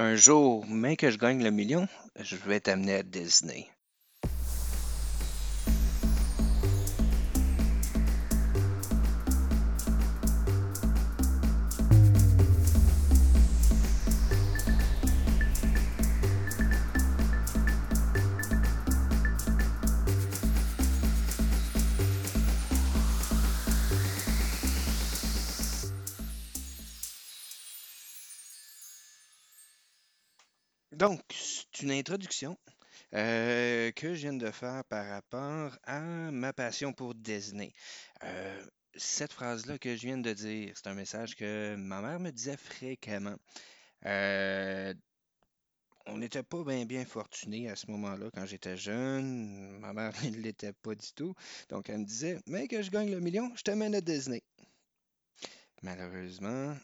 Un jour, mais que je gagne le million, je vais t'amener à Disney. Une introduction euh, que je viens de faire par rapport à ma passion pour Disney. Euh, cette phrase-là que je viens de dire, c'est un message que ma mère me disait fréquemment. Euh, on n'était pas bien bien fortunés à ce moment-là quand j'étais jeune. Ma mère ne l'était pas du tout. Donc elle me disait, mais que je gagne le million, je t'amène à Disney. Malheureusement,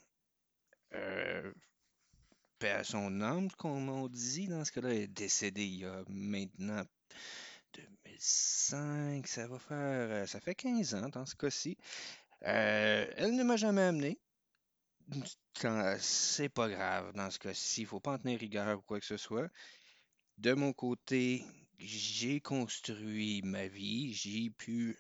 paix à son âme, comme on dit dans ce cas-là, est décédée il y a maintenant 2005, ça va faire, euh, ça fait 15 ans dans ce cas-ci. Euh, elle ne m'a jamais amené. C'est pas grave dans ce cas-ci, il faut pas en tenir rigueur ou quoi que ce soit. De mon côté, j'ai construit ma vie, j'ai pu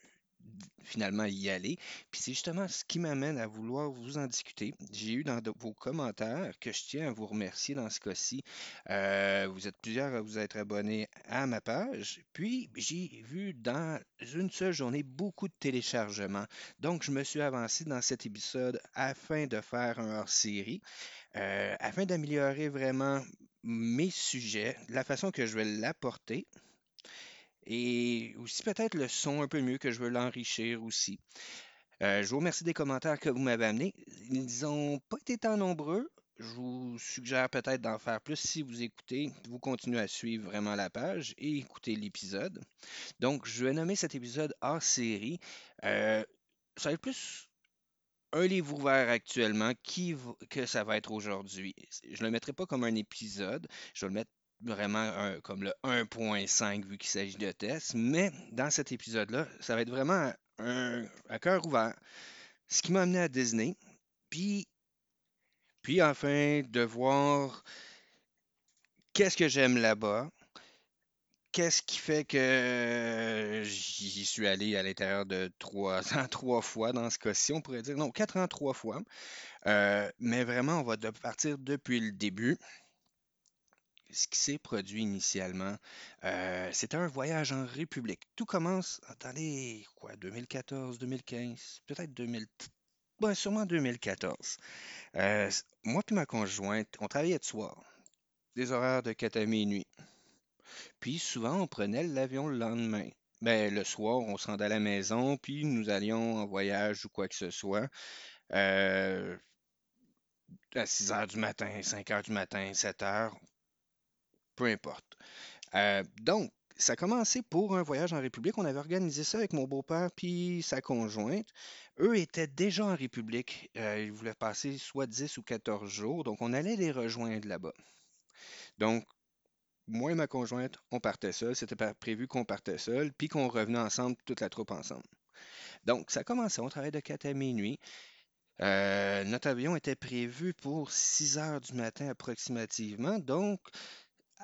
finalement y aller. Puis c'est justement ce qui m'amène à vouloir vous en discuter. J'ai eu dans vos commentaires que je tiens à vous remercier dans ce cas-ci. Euh, vous êtes plusieurs à vous être abonnés à ma page. Puis j'ai vu dans une seule journée beaucoup de téléchargements. Donc je me suis avancé dans cet épisode afin de faire un hors-série, euh, afin d'améliorer vraiment mes sujets, la façon que je vais l'apporter. Et aussi peut-être le son un peu mieux que je veux l'enrichir aussi. Euh, je vous remercie des commentaires que vous m'avez amenés. Ils n'ont pas été tant nombreux. Je vous suggère peut-être d'en faire plus si vous écoutez, vous continuez à suivre vraiment la page et écouter l'épisode. Donc, je vais nommer cet épisode hors série. Euh, ça va être plus un livre ouvert actuellement qui que ça va être aujourd'hui. Je ne le mettrai pas comme un épisode, je vais le mettre vraiment un- comme le 1.5 vu qu'il s'agit de test, mais dans cet épisode-là, ça va être vraiment un, à cœur ouvert. Ce qui m'a amené à Disney, puis, puis enfin de voir qu'est-ce que j'aime là-bas, qu'est-ce qui fait que j'y suis allé à l'intérieur de trois ans, trois fois dans ce cas-ci, on pourrait dire, non, quatre ans, trois fois. Euh, mais vraiment, on va partir depuis le début. Ce qui s'est produit initialement, euh, c'était un voyage en République. Tout commence, attendez, quoi, 2014, 2015, peut-être 2000, ouais, sûrement 2014. Euh, moi puis ma conjointe, on travaillait de soir, des horaires de 4 à minuit. Puis souvent, on prenait l'avion le lendemain. Ben, le soir, on se rendait à la maison, puis nous allions en voyage ou quoi que ce soit. Euh, à 6 heures du matin, 5 heures du matin, 7 heures, peu importe. Euh, donc, ça a commencé pour un voyage en République. On avait organisé ça avec mon beau-père puis sa conjointe. Eux étaient déjà en République. Euh, ils voulaient passer soit 10 ou 14 jours. Donc, on allait les rejoindre là-bas. Donc, moi et ma conjointe, on partait seul. C'était prévu qu'on partait seul, puis qu'on revenait ensemble, toute la troupe ensemble. Donc, ça commençait. On travaillait de 4 à minuit. Euh, notre avion était prévu pour 6 heures du matin approximativement. Donc,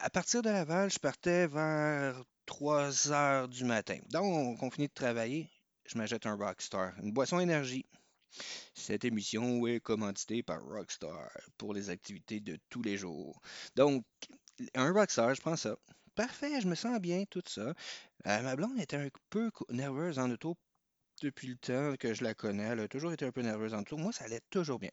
à partir de Laval, je partais vers 3 heures du matin. Donc, on finit de travailler, je m'achète un Rockstar, une boisson énergie. Cette émission est commanditée par Rockstar pour les activités de tous les jours. Donc, un Rockstar, je prends ça. Parfait, je me sens bien, tout ça. Euh, ma blonde était un peu nerveuse en auto depuis le temps que je la connais. Elle a toujours été un peu nerveuse en auto. Moi, ça allait toujours bien.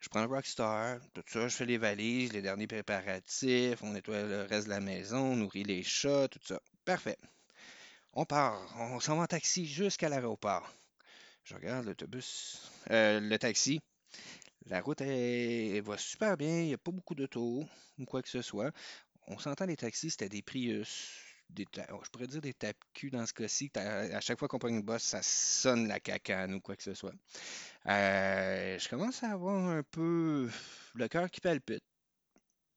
Je prends le Rockstar, tout ça, je fais les valises, les derniers préparatifs, on nettoie le reste de la maison, on nourrit les chats, tout ça. Parfait. On part, on s'en va en taxi jusqu'à l'aéroport. Je regarde l'autobus, euh, le taxi. La route est- elle va super bien, il n'y a pas beaucoup d'autos ou quoi que ce soit. On s'entend les taxis, c'était des Prius, je pourrais dire des tapes-cul dans ce cas-ci. À chaque fois qu'on prend une bosse, ça sonne la cacane ou quoi que ce soit. Euh, je commence à avoir un peu le cœur qui palpite.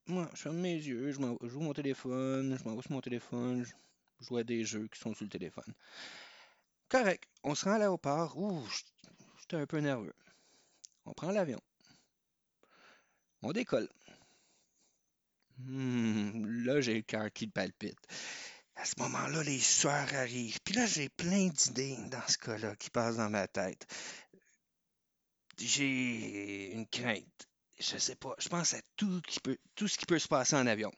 Moi, je ferme mes yeux, je joue mon téléphone, je m'en vais sur mon téléphone, je je à des jeux qui sont sur le téléphone. Correct, on se rend à l'aéroport. Ouh, j'étais un peu nerveux. On prend l'avion. On décolle. Hmm, là, j'ai le cœur qui palpite. À ce moment-là, les sueurs arrivent. Puis là, j'ai plein d'idées dans ce cas-là qui passent dans ma tête. J'ai une crainte. Je sais pas. Je pense à tout, ce qui peut se passer en avion.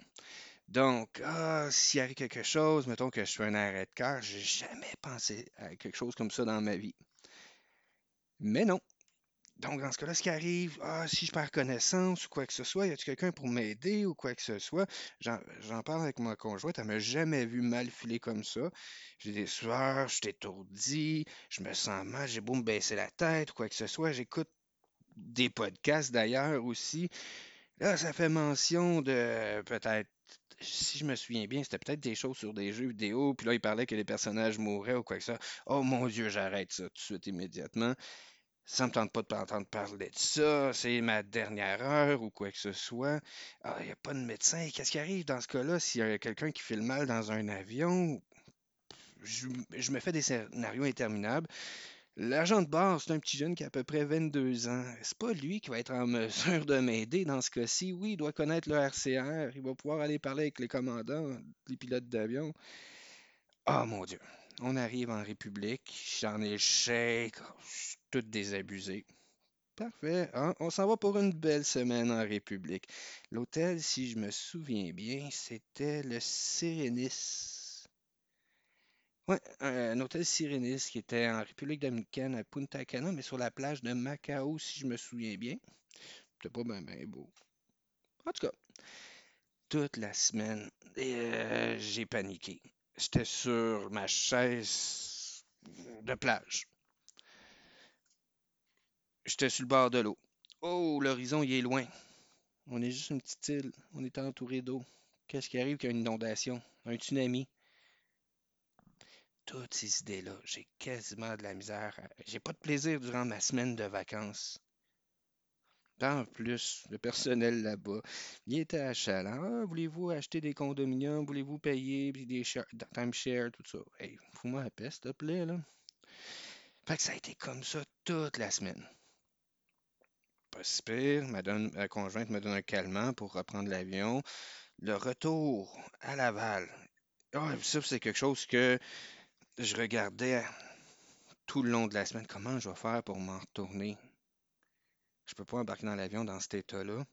Donc, ah, s'il arrive quelque chose, mettons que je suis un arrêt de cœur, j'ai jamais pensé à quelque chose comme ça dans ma vie. Mais non. Donc, dans ce cas-là, ce qui arrive, ah, si je perds connaissance ou quoi que ce soit, y a-t-il quelqu'un pour m'aider ou quoi que ce soit? J'en parle avec ma conjointe, elle m'a jamais vu mal filer comme ça. J'ai des sueurs, je suis étourdi, je me sens mal, j'ai beau me baisser la tête ou quoi que ce soit. J'écoute des podcasts d'ailleurs aussi. Là, ça fait mention de peut-être si je me souviens bien, c'était peut-être des choses sur des jeux vidéo, puis là, il parlait que les personnages mouraient ou quoi que ça. Oh mon Dieu, j'arrête ça tout de suite immédiatement. Ça me tente pas de entendre parler de ça, c'est ma dernière heure ou quoi que ce soit. Ah, il n'y a pas de médecin. Qu'est-ce qui arrive dans ce cas-là? S'il y a quelqu'un qui fait le mal dans un avion? Je, me fais des scénarios interminables. L'agent de bord, c'est un petit jeune qui a à peu près 22 ans. C'est pas lui qui va être en mesure de m'aider dans ce cas-ci. Oui, il doit connaître le RCR. Il va pouvoir aller parler avec les commandants, les pilotes d'avion. Ah, mon Dieu. On arrive en République. J'en ai le chèque. Tout désabusé. Parfait. Hein? On s'en va pour une belle semaine en République. L'hôtel, si je me souviens bien, c'était le Sérénis. Oui, un hôtel Sirenis qui était en République dominicaine à Punta Cana, mais sur la plage de Macao, si je me souviens bien. C'était pas bien beau. En tout cas, toute la semaine, euh, j'ai paniqué. J'étais sur ma chaise de plage. J'étais sur le bord de l'eau. Oh, l'horizon, il est loin. On est juste une petite île. On est entouré d'eau. Qu'est-ce qui arrive qu'il y a une inondation? Un tsunami? toutes ces idées-là. J'ai quasiment de la misère. J'ai pas de plaisir durant ma semaine de vacances. En plus, le personnel là-bas, il était achalant. Ah, voulez-vous acheter des condominiums? Voulez-vous payer des timeshare, tout ça? Hey, fous-moi la peste, s'il te plaît, là. Fait que ça a été comme ça toute la semaine. Pas si ma, conjointe me donne un calmant pour reprendre l'avion. Le retour à Laval. Ah, ça, c'est quelque chose que je regardais tout le long de la semaine comment je vais faire pour m'en retourner? Je peux pas embarquer dans l'avion dans cet état-là.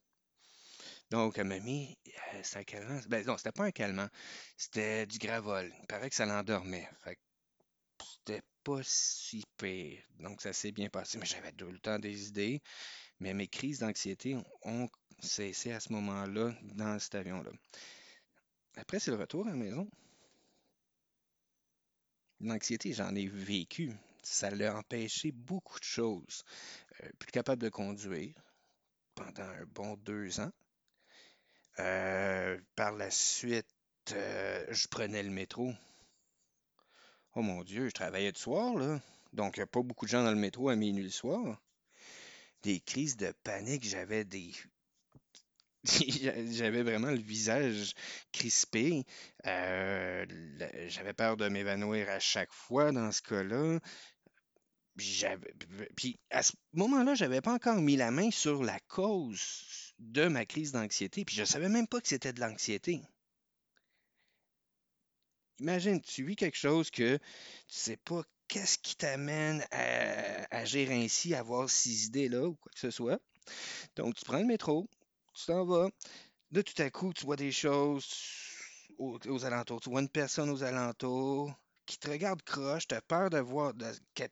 Donc, elle m'a mis, euh, un calmant. Ben non, c'était pas un calmant. C'était du gravol. Il paraît que ça l'endormait. Fait c'était pas si pire. Donc, ça s'est bien passé. Mais j'avais tout le temps des idées. Mais mes crises d'anxiété ont cessé à ce moment-là dans cet avion-là. Après, c'est le retour à la maison. L'anxiété, j'en ai vécu. Ça l'a empêché beaucoup de choses. Euh, plus capable de conduire pendant un bon deux ans. Euh, par la suite, euh, je prenais le métro. Oh mon Dieu, je travaillais de soir, là. Donc, il n'y a pas beaucoup de gens dans le métro à minuit le soir. Des crises de panique, j'avais des J'avais vraiment le visage crispé. J'avais peur de m'évanouir à chaque fois dans ce cas-là. Puis à ce moment-là, j'avais pas encore mis la main sur la cause de ma crise d'anxiété. Puis je savais même pas que c'était de l'anxiété. Imagine, tu vis quelque chose que tu sais pas qu'est-ce qui t'amène à agir ainsi, à avoir ces idées-là ou quoi que ce soit. Donc, tu prends le métro, tu t'en vas. Là, tout à coup, tu vois des choses aux, alentours. Tu vois une personne aux alentours qui te regarde croche, tu as peur de voir qu'elle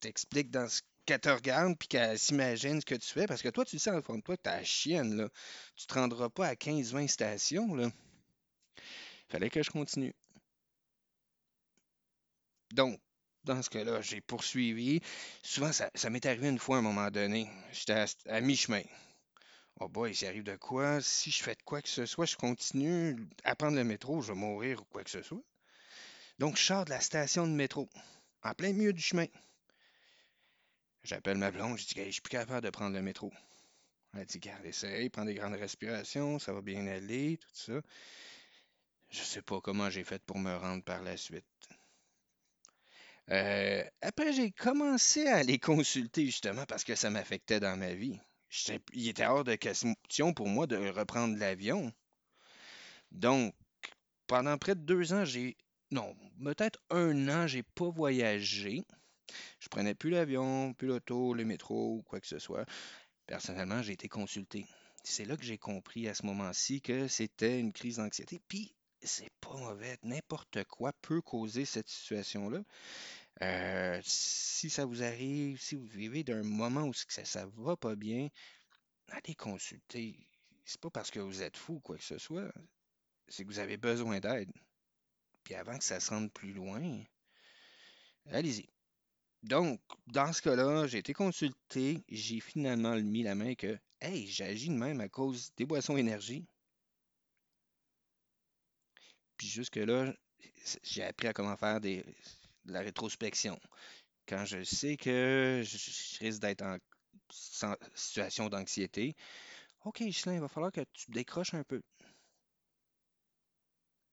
t'explique dans ce qu'elle te regarde puis qu'elle s'imagine ce que tu fais. Parce que toi, tu sais en fond de toi t'as chienne, là. Tu te rendras pas à 15-20 stations, là. Fallait que je continue. Donc, dans ce cas-là, j'ai poursuivi. Souvent, ça, m'est arrivé une fois à un moment donné. J'étais à mi-chemin. Oh boy, s'il arrive de quoi, si je fais de quoi que ce soit, je continue à prendre le métro, je vais mourir ou quoi que ce soit. Donc, je sors de la station de métro, en plein milieu du chemin. J'appelle ma blonde, je dis, je suis plus capable de prendre le métro. Elle dit, garde, essaye, prends des grandes respirations, ça va bien aller, tout ça. Je sais pas comment j'ai fait pour me rendre par la suite. Euh, après, j'ai commencé à les consulter justement parce que ça m'affectait dans ma vie il était hors de question pour moi de reprendre l'avion. Donc, pendant près de deux ans, j'ai. Non, peut-être un an, j'ai pas voyagé. Je prenais plus l'avion, plus l'auto, le métro ou quoi que ce soit. Personnellement, j'ai été consulté. C'est là que j'ai compris à ce moment-ci que c'était une crise d'anxiété. Puis, c'est pas mauvais. N'importe quoi peut causer cette situation-là. Euh, si ça vous arrive, si vous vivez d'un moment où ça, ça va pas bien, allez consulter. C'est pas parce que vous êtes fou ou quoi que ce soit. C'est que vous avez besoin d'aide. Puis avant que ça se rende plus loin, allez-y. Donc, dans ce cas-là, j'ai été consulté. J'ai finalement mis la main que, hey, j'agis de même à cause des boissons énergie. Puis jusque-là, j'ai appris à comment faire des, de la rétrospection. Quand je sais que je, risque d'être en situation d'anxiété, OK, Ghislain, il va falloir que tu décroches un peu.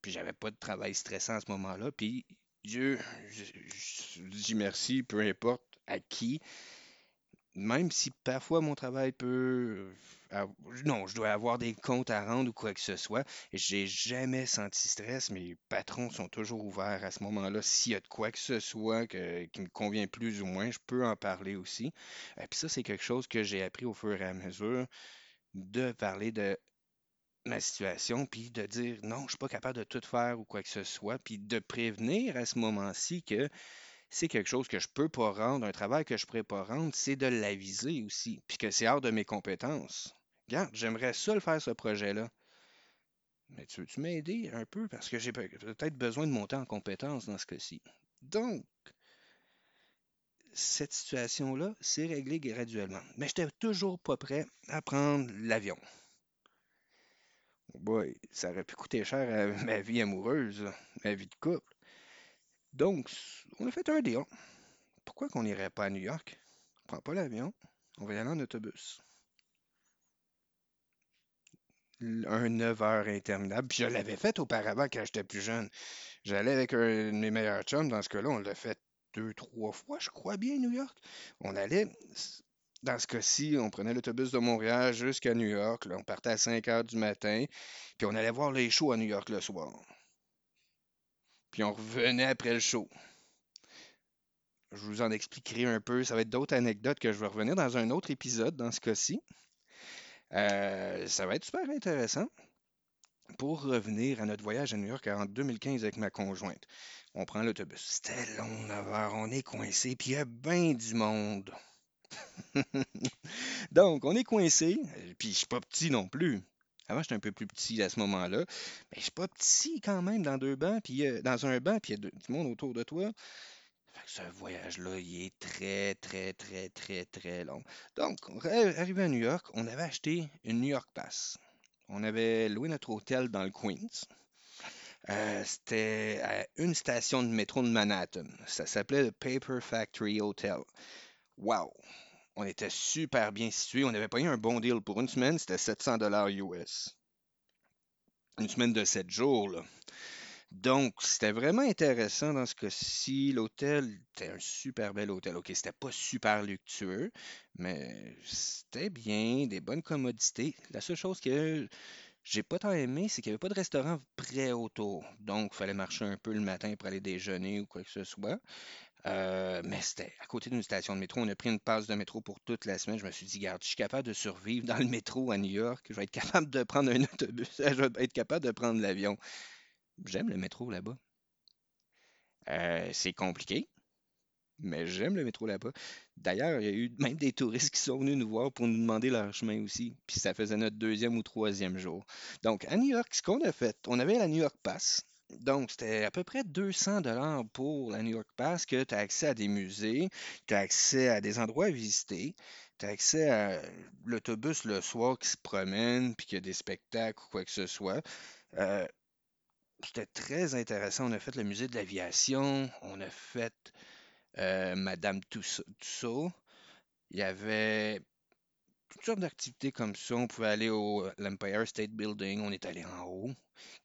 Puis j'avais pas de travail stressant à ce moment-là. Puis Dieu, je, dis merci, peu importe à qui. Même si parfois mon travail peut. Euh, non, je dois avoir des comptes à rendre ou quoi que ce soit. J'ai jamais senti stress. Mes patrons sont toujours ouverts à ce moment-là. S'il y a de quoi que ce soit qui me convient plus ou moins, je peux en parler aussi. Et puis ça, c'est quelque chose que j'ai appris au fur et à mesure de parler de ma situation, puis de dire non, je suis pas capable de tout faire ou quoi que ce soit, puis de prévenir à ce moment-ci que c'est quelque chose que je peux pas rendre, un travail que je pourrais pas rendre, c'est de l'aviser aussi, puis que c'est hors de mes compétences. Regarde, j'aimerais le faire ce projet-là. Mais tu veux-tu m'aider un peu? Parce que j'ai peut-être besoin de monter en compétences dans ce cas-ci. Donc, cette situation-là s'est réglée graduellement. Mais je n'étais toujours pas prêt à prendre l'avion. Boy, ça aurait pu coûter cher à ma vie amoureuse, ma vie de couple. Donc, on a fait un deal. Pourquoi qu'on n'irait pas à New York? On prend pas l'avion, on va y aller en autobus. Un 9 heures interminable. Puis je l'avais fait auparavant quand j'étais plus jeune. J'allais avec un mes meilleurs chums. Dans ce cas-là, on l'a fait deux, trois fois, je crois bien, New York. On allait dans ce cas-ci, on prenait l'autobus de Montréal jusqu'à New York. on partait à 5 heures du matin, puis on allait voir les shows à New York le soir. Puis on revenait après le show. Je vous en expliquerai un peu. Ça va être d'autres anecdotes que je vais revenir dans un autre épisode dans ce cas-ci. Euh, ça va être super intéressant. Pour revenir à notre voyage à New York en 2015 avec ma conjointe, on prend l'autobus. C'était long, 9 heures, on est coincé, puis il y a bien du monde. Donc, on est coincé, puis je suis pas petit non plus. Avant, j'étais un peu plus petit à ce moment-là, mais je suis pas petit quand même dans deux bancs, puis dans un banc, puis il y a du monde autour de toi. ce voyage-là, il est très, très, très, très, très long. Donc, arrivé à New York, on avait acheté une New York Pass. On avait loué notre hôtel dans le Queens. Euh, c'était à une station de métro de Manhattan. Ça s'appelait le Paper Factory Hotel. Wow! On était super bien situé. On avait pas eu un bon deal pour une semaine. C'était 700 dollars US. Une semaine de 7 jours. Donc, c'était vraiment intéressant dans ce cas-ci. L'hôtel était un super bel hôtel. OK, c'était pas super luxueux, mais c'était bien, des bonnes commodités. La seule chose que j'ai pas tant aimé, c'est qu'il n'y avait pas de restaurant près autour. Donc, il fallait marcher un peu le matin pour aller déjeuner ou quoi que ce soit. Euh, mais c'était à côté d'une station de métro. On a pris une passe de métro pour toute la semaine. Je me suis dit, garde, je suis capable de survivre dans le métro à New York. Je vais être capable de prendre un autobus. Je vais être capable de prendre l'avion. J'aime le métro là-bas. Euh, c'est compliqué, mais j'aime le métro là-bas. D'ailleurs, il y a eu même des touristes qui sont venus nous voir pour nous demander leur chemin aussi. Puis ça faisait notre deuxième ou troisième jour. Donc, à New York, ce qu'on a fait, on avait la New York Pass. Donc, c'était à peu près 200 dollars pour la New York Pass que tu as accès à des musées, tu as accès à des endroits à visiter, tu as accès à l'autobus le soir qui se promène, puis qu'il y a des spectacles ou quoi que ce soit. Euh, c'était très intéressant. On a fait le musée de l'aviation, on a fait euh, Madame Tussaud. Il y avait toutes sortes d'activités comme ça. On pouvait aller au l'Empire State Building, on est allé en haut.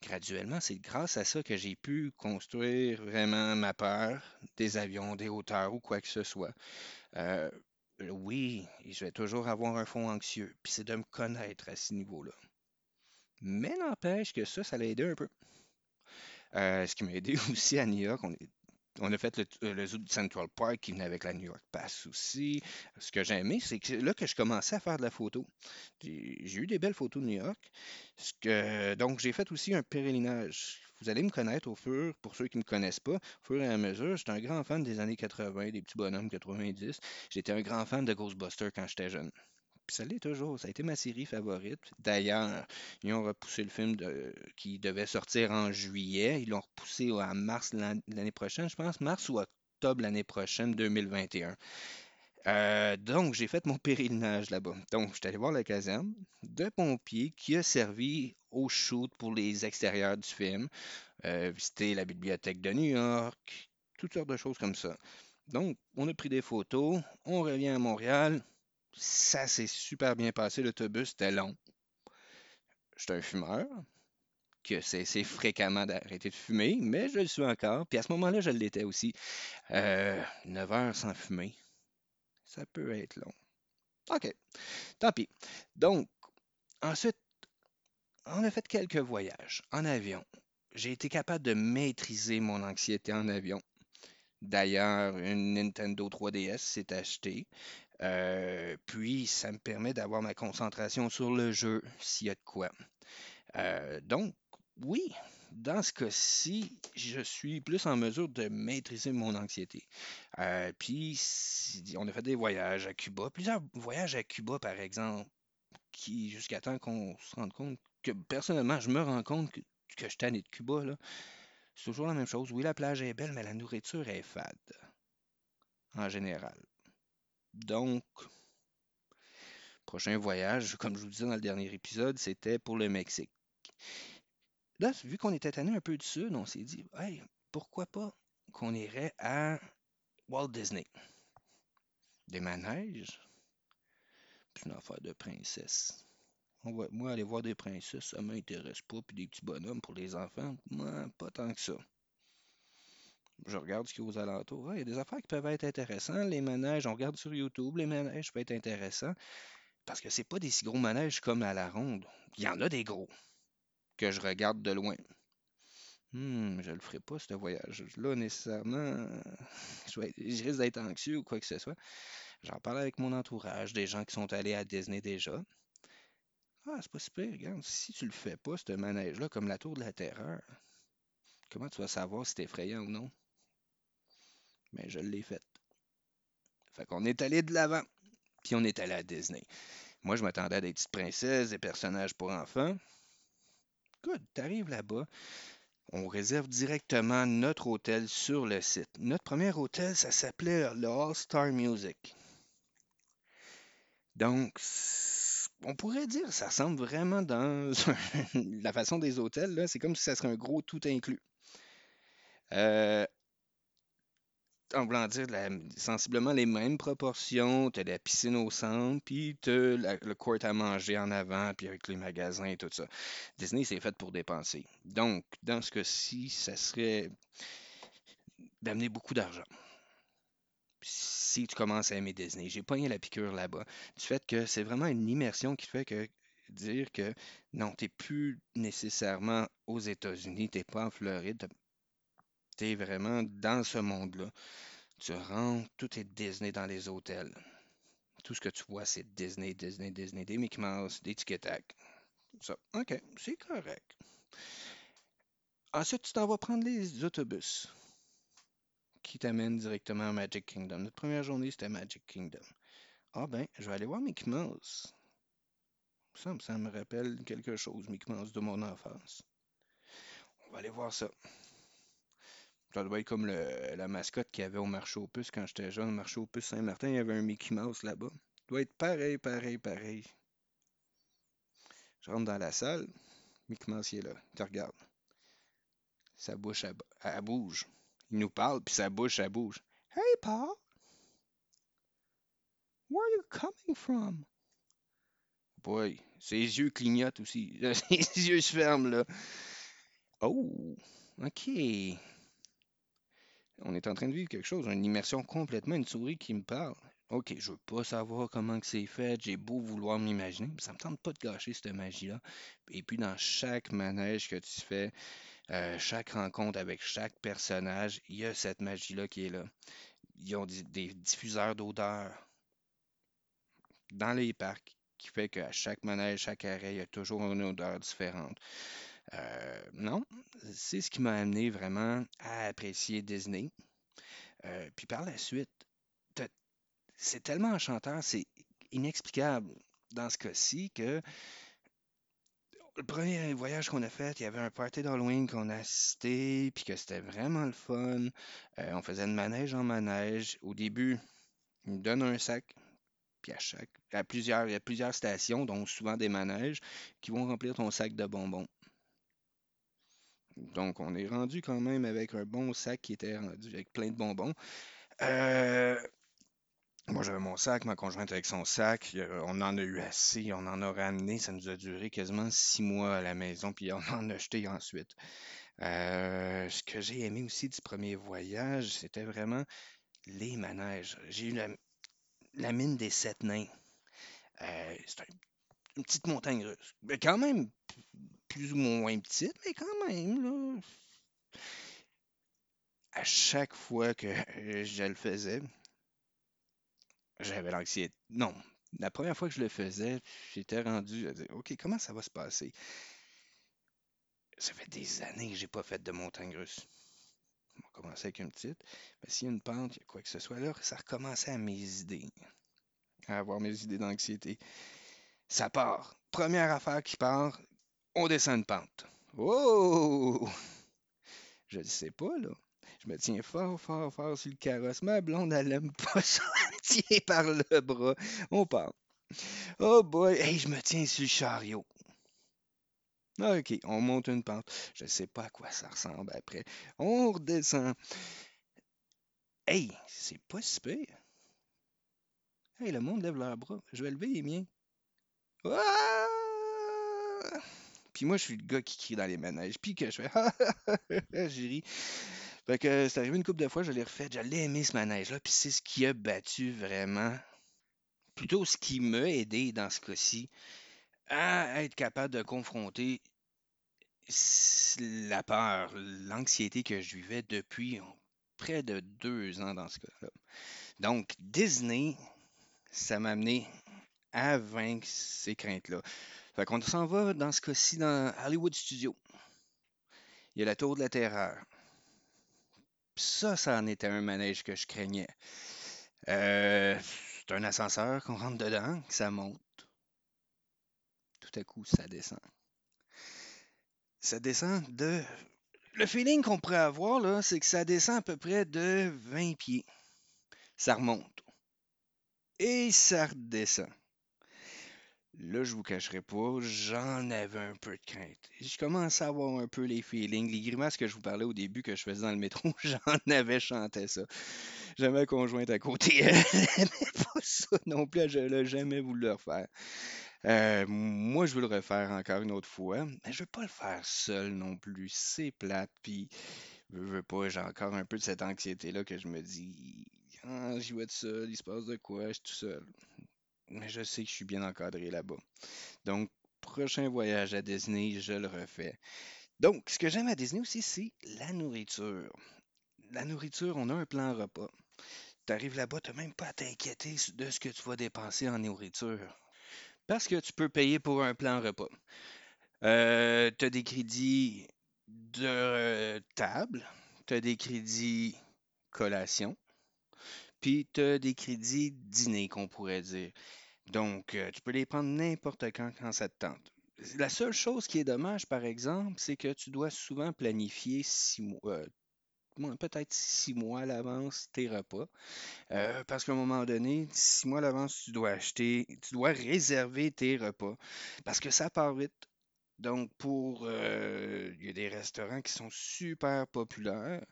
Graduellement, c'est grâce à ça que j'ai pu construire vraiment ma peur des avions, des hauteurs ou quoi que ce soit. Euh, oui, je vais toujours avoir un fond anxieux, puis c'est de me connaître à ce niveau-là. Mais n'empêche que ça, ça l'a aidé un peu. Euh, ce qui m'a aidé aussi à New York, on, est- on a fait le, euh, le zoo de Central Park qui venait avec la New York Pass aussi. Ce que j'ai aimé, c'est que là que je commençais à faire de la photo. J'ai eu des belles photos de New York. Donc, j'ai fait aussi un pèlerinage. Vous allez me connaître au fur, pour ceux qui ne me connaissent pas, au fur et à mesure. J'étais un grand fan des années 80, des petits bonhommes 90. J'étais un grand fan de Ghostbusters quand j'étais jeune. Puis ça l'est toujours. Ça a été ma série favorite. D'ailleurs, ils ont repoussé le film qui devait sortir en juillet. Ils l'ont repoussé à mars l'an- l'année prochaine, je pense. Mars ou octobre l'année prochaine, 2021. Euh, donc, j'ai fait mon pèlerinage là-bas. Donc, je suis allé voir la caserne de pompiers qui a servi au shoot pour les extérieurs du film, euh, visiter la bibliothèque de New York, toutes sortes de choses comme ça. Donc, on a pris des photos, on revient à Montréal. Ça s'est super bien passé, l'autobus, c'était long. J'étais un fumeur, que c'est fréquemment d'arrêter de fumer, mais je le suis encore. Puis à ce moment-là, je l'étais aussi. Euh, 9 heures sans fumer, ça peut être long. OK, tant pis. Donc, ensuite, on a fait quelques voyages en avion. J'ai été capable de maîtriser mon anxiété en avion. D'ailleurs, une Nintendo 3DS s'est achetée. Euh, puis, ça me permet d'avoir ma concentration sur le jeu s'il y a de quoi. Euh, donc, oui, dans ce cas-ci, je suis plus en mesure de maîtriser mon anxiété. Euh, puis, on a fait des voyages à Cuba, plusieurs voyages à Cuba, par exemple, qui, jusqu'à temps qu'on se rende compte que, personnellement, je me rends compte que, que je tanné de Cuba, là. C'est toujours la même chose. Oui, la plage est belle, mais la nourriture est fade, en général. Donc, prochain voyage, comme je vous disais dans le dernier épisode, c'était pour le Mexique. Là, vu qu'on était tanné un peu du sud, on s'est dit, hey, pourquoi pas qu'on irait à Walt Disney? Des manèges, puis une affaire de princesse. Moi, aller voir des princesses, ça m'intéresse pas, puis des petits bonhommes pour les enfants, moi, pas tant que ça. Je regarde ce qu'il y a aux alentours. Ouais, Il y a des affaires qui peuvent être intéressantes. Les manèges, on regarde sur YouTube, les manèges peuvent être intéressants. Parce que c'est pas des si gros manèges comme à la ronde. Il y en a des gros que je regarde de loin. Hmm, je le ferai pas, ce voyage-là, nécessairement. Je, risque d'être anxieux ou quoi que ce soit. J'en parle avec mon entourage, des gens qui sont allés à Disney déjà. Ah, c'est pas super, regarde. Si tu le fais pas, ce manège-là, comme la tour de la terreur, comment tu vas savoir si c'est effrayant ou non? Mais je l'ai fait. Fait qu'on est allé de l'avant, puis on est allé à Disney. Moi, je m'attendais à des petites princesses, des personnages pour enfants. Good, t'arrives là-bas, on réserve directement notre hôtel sur le site. Notre premier hôtel, ça s'appelait le All Star Music. Donc, on pourrait dire, ça ressemble vraiment dans la façon des hôtels. C'est comme si ça serait un gros tout inclus. Euh, en voulant dire sensiblement les mêmes proportions, t'as la piscine au centre, puis t'as la- le court à manger en avant, puis avec les magasins et tout ça. Disney, c'est fait pour dépenser. Donc, dans ce cas-ci, ça serait d'amener beaucoup d'argent. Si tu commences à aimer Disney, j'ai pogné la piqûre là-bas, du fait que c'est vraiment une immersion qui fait que dire que non, t'es plus nécessairement aux États-Unis, t'es pas en Floride, t'es vraiment dans ce monde-là. Tu rentres, tout est Disney dans les hôtels. Tout ce que tu vois, c'est Disney, Disney, Disney, des Mickey Mouse, des Tic Tac. Ça, ok, c'est correct. Ensuite, tu t'en vas prendre les autobus qui t'amènent directement à Magic Kingdom. Notre première journée, c'était Magic Kingdom. Ah ben, je vais aller voir Mickey Mouse. Ça, ça me rappelle quelque chose, Mickey Mouse de mon enfance. On va aller voir ça. Ça doit être comme le- la mascotte qu'il y avait au marché aux puces quand j'étais jeune. Au marché aux puces Saint-Martin, il y avait un Mickey Mouse là-bas. doit être pareil, pareil, pareil. Je rentre dans la salle. Mickey Mouse, il est là. Il te regarde. Sa bouche, elle bouge. Il nous parle, puis sa bouche, elle bouge. Hey, Paul! Where are you coming from? Boy, ses yeux clignotent aussi. Ses yeux se ferment, là. Oh, OK. On est en train de vivre quelque chose, une immersion complètement, une souris qui me parle. OK, je veux pas savoir comment que c'est fait, j'ai beau vouloir m'imaginer, mais ça me tente pas de gâcher cette magie-là. Et puis dans chaque manège que tu fais, euh, chaque rencontre avec chaque personnage, il y a cette magie-là qui est là. Ils ont des, diffuseurs d'odeurs dans les parcs qui fait qu'à chaque manège, chaque arrêt, il y a toujours une odeur différente. Euh, non, c'est ce qui m'a amené vraiment à apprécier Disney. Euh, puis par la suite, c'est tellement enchanteur, c'est inexplicable dans ce cas-ci que le premier voyage qu'on a fait, il y avait un party d'Halloween qu'on a assisté, puis que c'était vraiment le fun. Euh, on faisait de manège en manège. Au début, ils nous donnent un sac, puis à chaque, à plusieurs, il y a plusieurs stations, dont souvent des manèges, qui vont remplir ton sac de bonbons. Donc, on est rendu quand même avec un bon sac qui était rendu avec plein de bonbons. Euh, moi, j'avais mon sac, ma conjointe avec son sac. Euh, On en a eu assez, on en a ramené. Ça nous a duré quasiment six mois à la maison, puis on en a acheté ensuite. Euh, ce que j'ai aimé aussi du premier voyage, c'était vraiment les manèges. J'ai eu la, mine des sept nains. C'est un- une petite montagne russe. Mais quand même plus ou moins petite, mais quand même, là. À chaque fois que euh, je le faisais, j'avais l'anxiété. Non, la première fois que je le faisais, j'étais rendu à dire, OK, comment ça va se passer? Ça fait des années que j'ai pas fait de montagne russe. On va commencer avec une petite. Mais s'il y a une pente, il y a quoi que ce soit là, ça recommençait à mes idées, à avoir mes idées d'anxiété. Ça part. Première affaire qui part, on descend une pente. Oh! Je ne sais pas, là. Je me tiens fort, fort, fort sur le carrosse. Ma blonde, elle aime pas ça. Tient par le bras. On part. Oh boy, hey, je me tiens sur le chariot. OK, on monte une pente. Je ne sais pas à quoi ça ressemble après. On redescend. Hey, c'est pas si. Hey, le monde lève leurs bras. Je vais lever les miens. Ah! Puis moi, je suis le gars qui crie dans les manèges. Puis que je fais. J'ai ri. Fait que c'est arrivé une couple de fois, je l'ai refait. Je l'ai aimé ce manège-là. Puis c'est ce qui a battu vraiment. Plutôt ce qui m'a aidé dans ce cas-ci à être capable de confronter la peur, l'anxiété que je vivais depuis près de deux ans dans ce cas-là. Donc, Disney, ça m'a amené à vaincre ces craintes-là. Fait qu'on s'en va dans ce cas-ci dans Hollywood Studios. Il y a la tour de la terreur. Ça, ça en était un manège que je craignais. Euh, c'est un ascenseur qu'on rentre dedans, que ça monte. Tout à coup, ça descend. Ça descend de. Le feeling qu'on pourrait avoir, là, c'est que ça descend à peu près de 20 pieds. Ça remonte. Et ça redescend. Là, je vous cacherai pas, j'en avais un peu de crainte. Je commençais à avoir un peu les feelings, les grimaces que je vous parlais au début que je faisais dans le métro, j'en avais chanté ça. J'avais ma conjointe à côté, elle pas ça non plus, je l'ai jamais voulu le refaire. Euh, moi, je veux le refaire encore une autre fois, mais je veux pas le faire seul non plus. C'est plate, puis je veux pas, j'ai encore un peu de cette anxiété-là que je me dis, ah, j'y vais tout seul, il se passe de quoi, je suis tout seul. Mais je sais que je suis bien encadré là-bas. Donc, prochain voyage à Disney, je le refais. Donc, ce que j'aime à Disney aussi, c'est la nourriture. La nourriture, on a un plan repas. Tu arrives là-bas, tu n'as même pas à t'inquiéter de ce que tu vas dépenser en nourriture. Parce que tu peux payer pour un plan repas. Euh, tu as des crédits de euh, table, tu as des crédits collation, puis tu as des crédits dîner, qu'on pourrait dire. Donc, euh, tu peux les prendre n'importe quand, quand ça te tente. La seule chose qui est dommage, par exemple, c'est que tu dois souvent planifier six mois, euh, peut-être six mois à l'avance tes repas. Euh, parce qu'à un moment donné, six mois à l'avance, tu dois acheter, tu dois réserver tes repas. Parce que ça part vite. Donc, pour. Il y a des restaurants qui sont super populaires.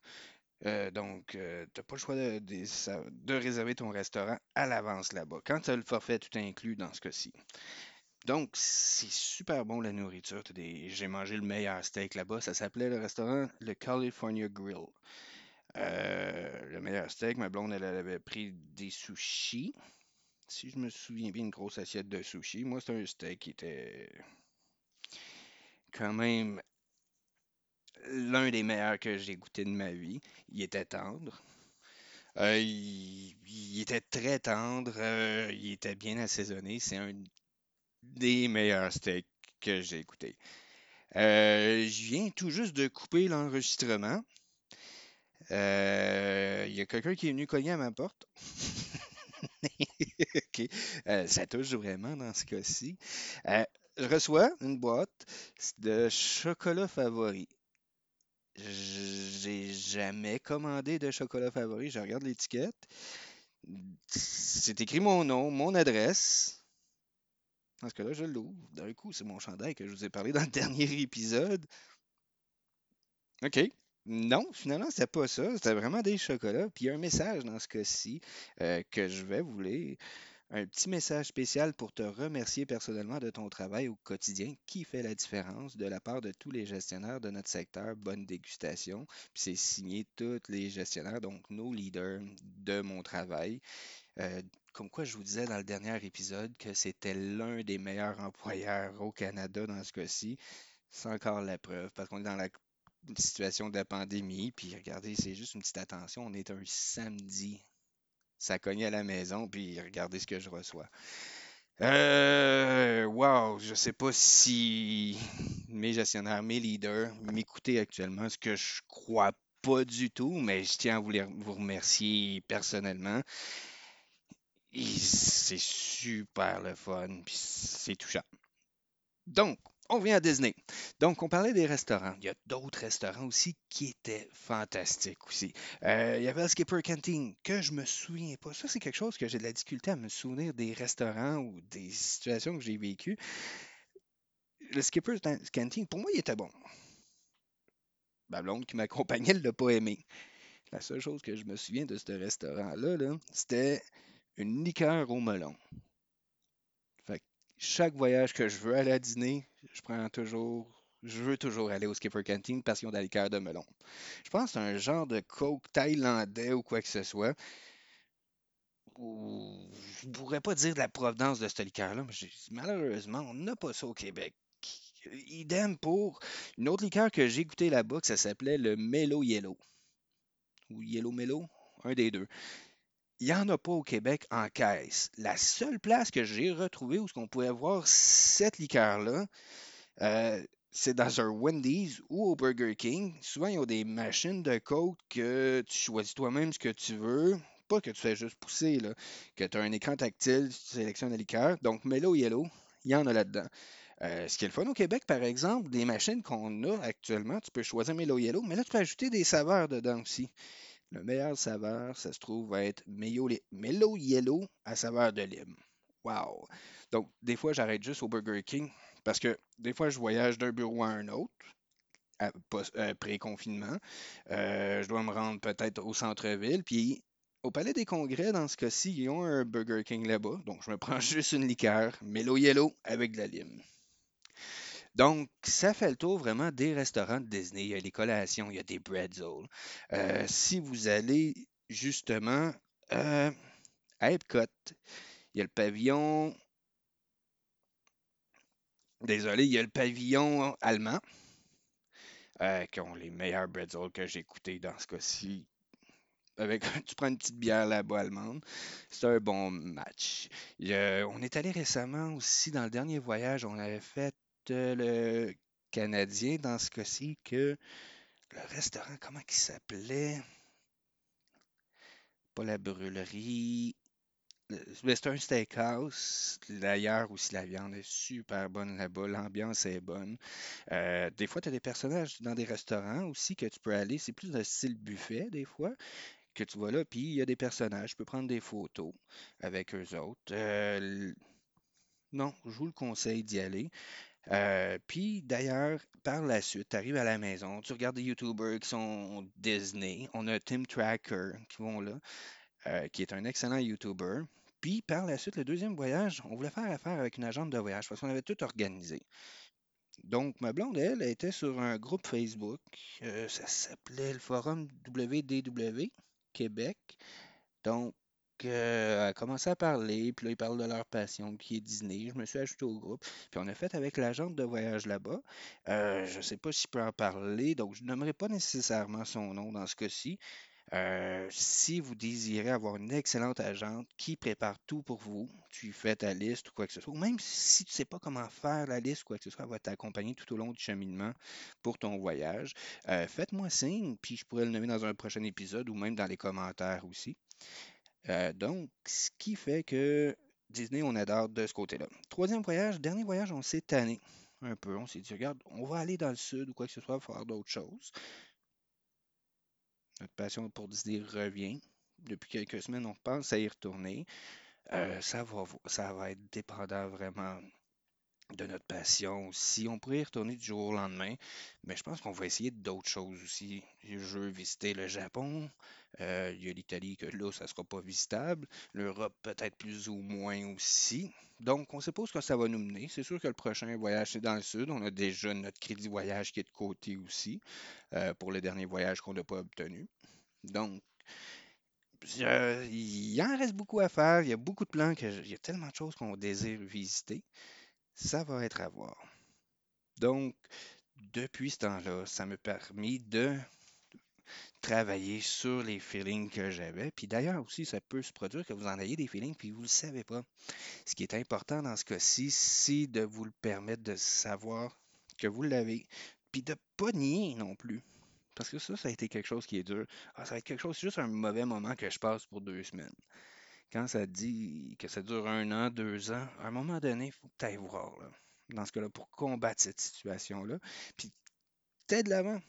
Euh, donc, tu n'as pas le choix de, réserver ton restaurant à l'avance là-bas. Quand tu as le forfait tout inclus dans ce cas-ci. Donc, c'est super bon la nourriture. Des- J'ai mangé le meilleur steak là-bas. Ça s'appelait le restaurant le California Grill. Euh, le meilleur steak, ma blonde, elle, elle avait pris des sushis. Si je me souviens bien, une grosse assiette de sushis. Moi, c'était un steak qui était quand même l'un des meilleurs que j'ai goûté de ma vie. Il était tendre. Euh, il, était très tendre. euh, il était bien assaisonné. C'est un des meilleurs steaks que j'ai goûté. Euh, je viens tout juste de couper l'enregistrement. Il y a quelqu'un qui est venu cogner à ma porte. Ça touche vraiment dans ce cas-ci. Je reçois une boîte de chocolat favori. J'ai jamais commandé de chocolat favori. Je regarde l'étiquette. C'est écrit mon nom, mon adresse. Dans ce cas-là, je l'ouvre. D'un coup, c'est mon chandail que je vous ai parlé dans le dernier épisode. OK. Non, finalement, c'était pas ça. C'était vraiment des chocolats. Puis il y a un message dans ce cas-ci euh, que je vais vous lire. Un petit message spécial pour te remercier personnellement de ton travail au quotidien qui fait la différence de la part de tous les gestionnaires de notre secteur. Bonne dégustation. C'est signé tous les gestionnaires, donc nos leaders de mon travail. Euh, comme quoi, je vous disais dans le dernier épisode que c'était l'un des meilleurs employeurs au Canada dans ce cas-ci. C'est encore la preuve parce qu'on est dans la situation de la pandémie. Puis regardez, c'est juste une petite attention. On est un samedi. Ça cognait à la maison, puis regardez ce que je reçois. Euh, wow, je sais pas si mes gestionnaires, mes leaders m'écoutaient actuellement, ce que je crois pas du tout, mais je tiens à vous, remercier personnellement. C'est super le fun, puis c'est touchant. Donc, on vient à Disney. Donc, on parlait des restaurants. Il y a d'autres restaurants aussi qui étaient fantastiques aussi. Euh, il y avait le Skipper Canteen, que je me souviens pas. Ça, c'est quelque chose que j'ai de la difficulté à me souvenir des restaurants ou des situations que j'ai vécues. Le Skipper Canteen, pour moi, il était bon. Ma blonde qui m'accompagnait ne l'a pas aimé. La seule chose que je me souviens de ce restaurant-là, là, c'était une liqueur au melon. Chaque voyage que je veux aller à dîner, je prends toujours. Je veux toujours aller au Skipper Canteen parce qu'ils ont de la liqueur de melon. Je pense que c'est un genre de coke thaïlandais ou quoi que ce soit. Je ne pourrais pas dire de la provenance de cette liqueur-là, mais malheureusement, on n'a pas ça au Québec. Idem pour une autre liqueur que j'ai goûté là-bas, que ça s'appelait le Mellow Yellow. Ou Yellow Mellow, un des deux. Il n'y en a pas au Québec en caisse. La seule place que j'ai retrouvée où on pouvait voir cette liqueur-là, euh, c'est dans un Wendy's ou au Burger King. Souvent, ils ont des machines de coke que tu choisis toi-même ce que tu veux. Pas que tu fais juste pousser, là. Que tu as un écran tactile, tu sélectionnes la liqueur. Donc, Mellow Yellow, il y en a là-dedans. Euh, ce qui est le fun au Québec, par exemple, des machines qu'on a actuellement, tu peux choisir Mellow Yellow, mais là, tu peux ajouter des saveurs dedans aussi. Le meilleur saveur, ça se trouve va être Mellow, Yellow à saveur de lime. Wow! Donc, des fois, j'arrête juste au Burger King parce que des fois, je voyage d'un bureau à un autre, post- euh, pré-confinement. Euh, je dois me rendre peut-être au centre-ville. Puis, au Palais des Congrès, dans ce cas-ci, ils ont un Burger King là-bas. Donc, je me prends juste une liqueur, Mellow Yellow avec de la lime. Donc, ça fait le tour vraiment des restaurants de Disney. Il y a les collations, il y a des bretzels. Euh, si vous allez justement euh, à Epcot, il y a le pavillon. Désolé, il y a le pavillon allemand euh, qui ont les meilleurs bretzels que j'ai écoutés dans ce cas-ci. Avec, tu prends une petite bière là-bas allemande, c'est un bon match. A- on est allé récemment aussi dans le dernier voyage, on avait fait euh, le Canadien dans ce cas-ci que le restaurant, comment il s'appelait? Pas la brûlerie. C'est un steakhouse. D'ailleurs, aussi, la viande est super bonne là-bas. L'ambiance est bonne. Euh, des fois, tu as des personnages dans des restaurants aussi que tu peux aller. C'est plus un style buffet, des fois, que tu vas là. Puis, il y a des personnages. Tu peux prendre des photos avec eux autres. Euh, non, je vous le conseille d'y aller. Euh, puis d'ailleurs, par la suite, tu arrives à la maison, tu regardes des YouTubers qui sont Disney. On a Tim Tracker qui vont là, euh, qui est un excellent YouTuber. Puis par la suite, le deuxième voyage, on voulait faire affaire avec une agente de voyage parce qu'on avait tout organisé. Donc, ma blonde, elle, elle était sur un groupe Facebook. euh, ça s'appelait le Forum WDW Québec. Donc, euh, a commencé à parler, puis là, ils parlent de leur passion, qui est Disney. Je me suis ajouté au groupe. Puis on a fait avec l'agente de voyage là-bas. Euh, je ne sais pas si je peux en parler, donc je nommerai pas nécessairement son nom dans ce cas-ci. Euh, si vous désirez avoir une excellente agente qui prépare tout pour vous, tu fais ta liste ou quoi que ce soit, ou même si tu ne sais pas comment faire la liste ou quoi que ce soit, elle va t'accompagner tout au long du cheminement pour ton voyage. Euh, Faites-moi signe, puis je pourrais le nommer dans un prochain épisode ou même dans les commentaires aussi. Euh, donc, ce qui fait que Disney, on adore de ce côté-là. Troisième voyage, dernier voyage, on s'est tanné un peu. On s'est dit, regarde, on va aller dans le sud ou quoi que ce soit, faire d'autres choses. Notre passion pour Disney revient. Depuis quelques semaines, on pense à y retourner. Euh, ça, va, ça va être dépendant vraiment de notre passion. Si on pourrait y retourner du jour au lendemain, mais je pense qu'on va essayer d'autres choses aussi. Je veux visiter le Japon. Euh, il y a l'Italie que là, ça ne sera pas visitable. L'Europe peut-être plus ou moins aussi. Donc, on ne sait pas où que ça va nous mener. C'est sûr que le prochain voyage, c'est dans le sud. On a déjà notre crédit voyage qui est de côté aussi euh, pour le dernier voyage qu'on n'a pas obtenu. Donc, il en reste beaucoup à faire. Il y a beaucoup de plans. Que il y a tellement de choses qu'on désire visiter. Ça va être à voir. Donc, depuis ce temps-là, ça m'a permis de travailler sur les feelings que j'avais. Puis d'ailleurs aussi, ça peut se produire que vous en ayez des feelings, puis vous ne le savez pas. Ce qui est important dans ce cas-ci, c'est de vous le permettre de savoir que vous l'avez, puis de ne pas nier non plus. Parce que ça, ça a été quelque chose qui est dur. Ah, ça va être quelque chose, c'est juste un mauvais moment que je passe pour deux semaines. Quand ça dit que ça dure un an, deux ans, à un moment donné, il faut que tu ailles voir, dans ce cas-là, pour combattre cette situation-là. Puis, t'es de l'avant.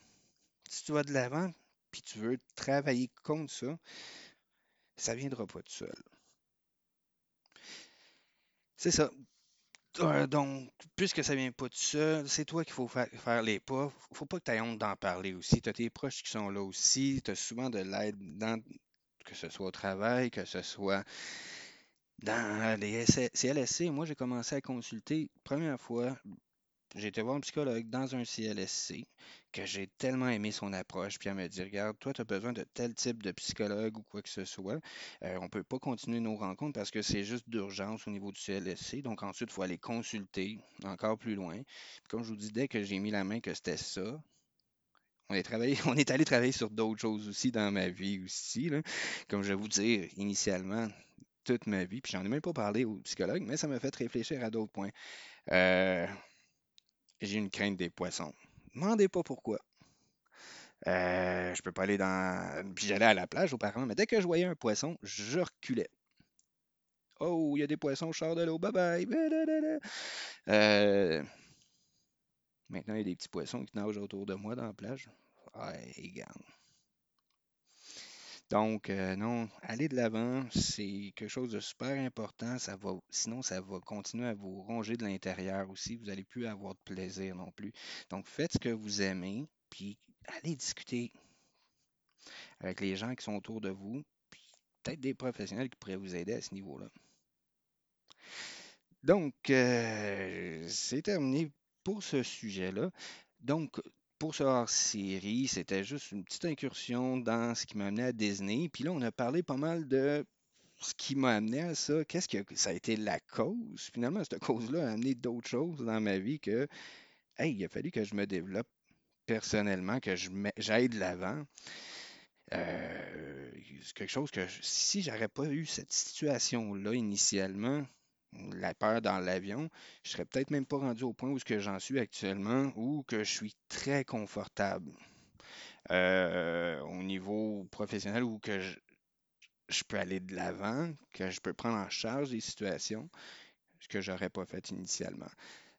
Si tu vas de l'avant, puis tu veux travailler contre ça, ça ne viendra pas tout seul. C'est ça. Euh, donc, puisque ça vient pas tout seul, c'est toi qu'il faut fa- faire les pas. Faut pas que tu aies honte d'en parler aussi. Tu as tes proches qui sont là aussi. Tu as souvent de l'aide dans que ce soit au travail, que ce soit dans les CLSC. Moi, j'ai commencé à consulter. Première fois, j'ai été voir un psychologue dans un CLSC que j'ai tellement aimé son approche, puis elle me dit, regarde, toi, tu as besoin de tel type de psychologue ou quoi que ce soit. Euh, on ne peut pas continuer nos rencontres parce que c'est juste d'urgence au niveau du CLSC. Donc ensuite, il faut aller consulter encore plus loin. Comme je vous dis, dès que j'ai mis la main que c'était ça, on est, allé travailler sur d'autres choses aussi dans ma vie aussi. Comme je vais vous dire, initialement, toute ma vie, puis j'en ai même pas parlé au psychologue, mais ça m'a fait réfléchir à d'autres points. Euh, j'ai une crainte des poissons. Demandez pas pourquoi. Euh, je peux pas aller dans. Puis j'allais à la plage auparavant, mais dès que je voyais un poisson, je reculais. Oh, il y a des poissons, je sors de l'eau, bye bye. Euh, Maintenant, il y a des petits poissons qui nagent autour de moi dans la plage. Ouais, regarde. Donc, euh, non, aller de l'avant, c'est quelque chose de super important. Sinon, ça va continuer à vous ronger de l'intérieur aussi. Vous n'allez plus avoir de plaisir non plus. Donc, faites ce que vous aimez, puis allez discuter avec les gens qui sont autour de vous, puis peut-être des professionnels qui pourraient vous aider à ce niveau-là. Donc, euh, c'est terminé pour ce sujet-là. Donc, pour ce hors-série, c'était juste une petite incursion dans ce qui m'a amené à Disney. Puis là, on a parlé pas mal de ce qui m'a amené à ça. Qu'est-ce que ça a été la cause? Finalement, cette cause-là a amené d'autres choses dans ma vie que, hey, il a fallu que je me développe personnellement, que j'aille de l'avant. Euh, quelque chose que si j'aurais pas eu cette situation-là initialement, la peur dans l'avion, je serais peut-être même pas rendu au point où que j'en suis actuellement, ou que je suis très confortable euh, au niveau professionnel, ou que je, peux aller de l'avant, que je peux prendre en charge des situations, ce que j'aurais pas fait initialement.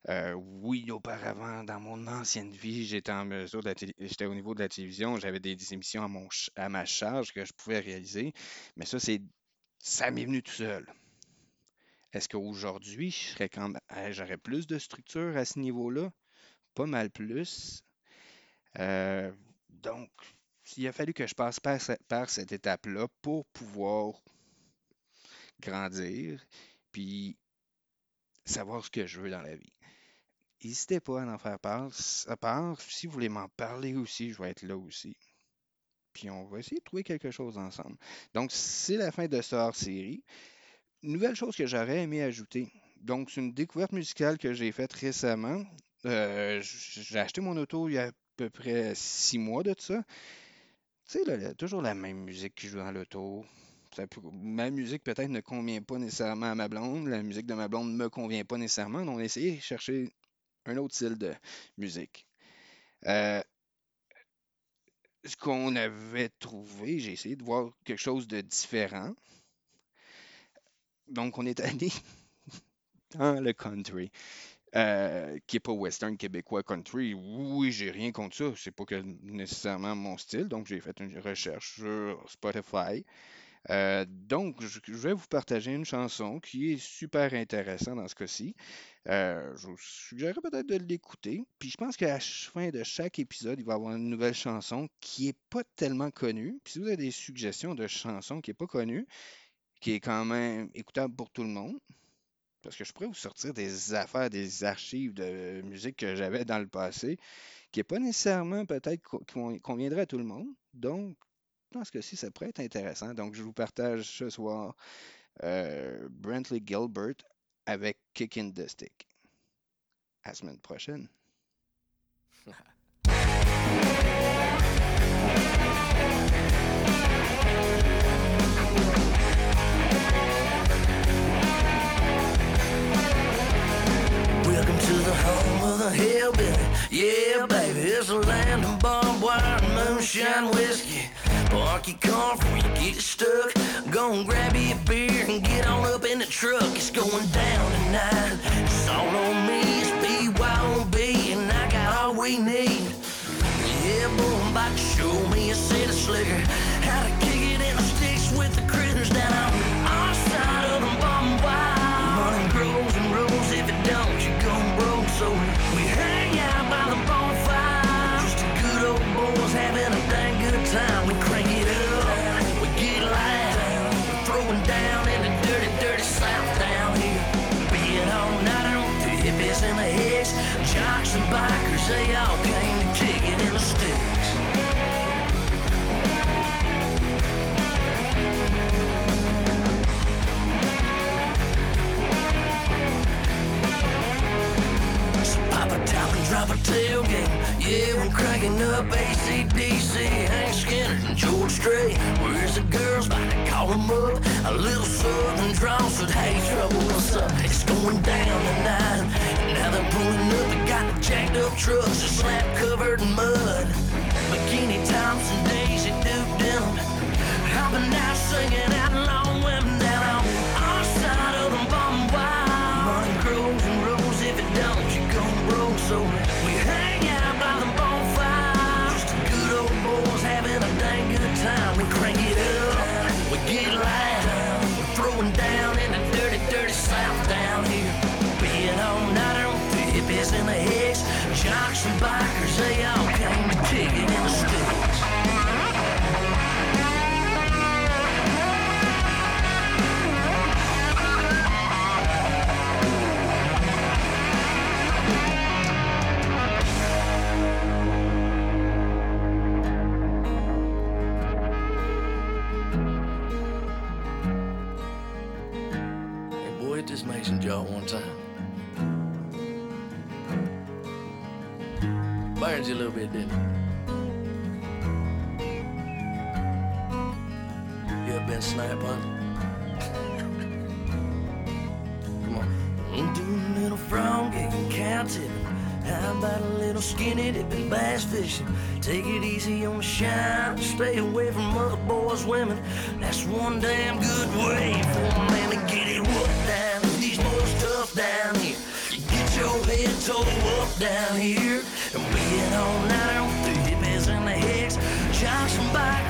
Euh, oui, auparavant, dans mon ancienne vie, j'étais au niveau de la télévision, j'avais des, émissions à ma charge que je pouvais réaliser, mais ça, c'est ça m'est venu tout seul. Est-ce qu'aujourd'hui, quand j'aurais plus de structure à ce niveau-là? Pas mal plus. Euh, donc, il a fallu que je passe par, par cette étape-là pour pouvoir grandir, puis savoir ce que je veux dans la vie. n'hésitez pas à en faire part. À part, si vous voulez m'en parler aussi, je vais être là aussi. Puis on va essayer de trouver quelque chose ensemble. Donc, c'est la fin de ce hors-série. Nouvelle chose que j'aurais aimé ajouter. Donc, c'est une découverte musicale que j'ai faite récemment. Euh, j'ai acheté mon auto il y a à peu près six mois de ça. Tu sais, toujours la même musique qui joue dans l'auto. Ma musique peut-être ne convient pas nécessairement à ma blonde. La musique de ma blonde ne me convient pas nécessairement. Donc, on a essayé de chercher un autre style de musique. Euh, ce qu'on avait trouvé, j'ai essayé de voir quelque chose de différent. Donc, on est allé dans le country. Euh, qui n'est pas western québécois country. Oui, j'ai rien contre ça. C'est pas nécessairement mon style. Donc, j'ai fait une recherche sur Spotify. Euh, donc, je, vais vous partager une chanson qui est super intéressante dans ce cas-ci. Euh, je vous suggérerais peut-être de l'écouter. Puis je pense qu'à la fin de chaque épisode, il va y avoir une nouvelle chanson qui n'est pas tellement connue. Puis si vous avez des suggestions de chansons qui n'est pas connue, qui est quand même écoutable pour tout le monde, parce que je pourrais vous sortir des affaires, des archives de musique que j'avais dans le passé, qui n'est pas nécessairement peut-être conviendrait à tout le monde. Donc, dans ce cas-ci, ça pourrait être intéressant. Donc, je vous partage ce soir euh, Brentley Gilbert avec Kickin' the Stick. À la semaine prochaine. it's a land of barbed wire and moonshine whiskey. Park your car before you get stuck. Go and grab you a beer and get on up in the truck. It's going down tonight. It's all on me. It's BYOB and I got all we need. Yeah, boy, I'm about to show me a of slicker. How to kick it in the sticks with the critters down on So pop a top and drop a tailgate. Yeah, we're cranking up ACDC, Hank Skinner and George Strait. Where's the girls? Call them up. A little southern drawl said, Hey, trouble, what's up? It's going down tonight. Now they're pulling up. They got the jacked up trucks, a slap covered in mud. Bikini tops and Daisy Duke denim. Hopping out, singing back or say Bit, didn't? You ever been snipe hunting? Come on. Doing a little frog gigging, cow tipping. How about a little skinny dipping, bass fishing? Take it easy on the shine. Stay away from other boys' women. That's one damn good way for a man to get it whooped down. These boys tough down here. You get your head toe up down here. And being all night on the hippies and the hicks. Jocks and bikers,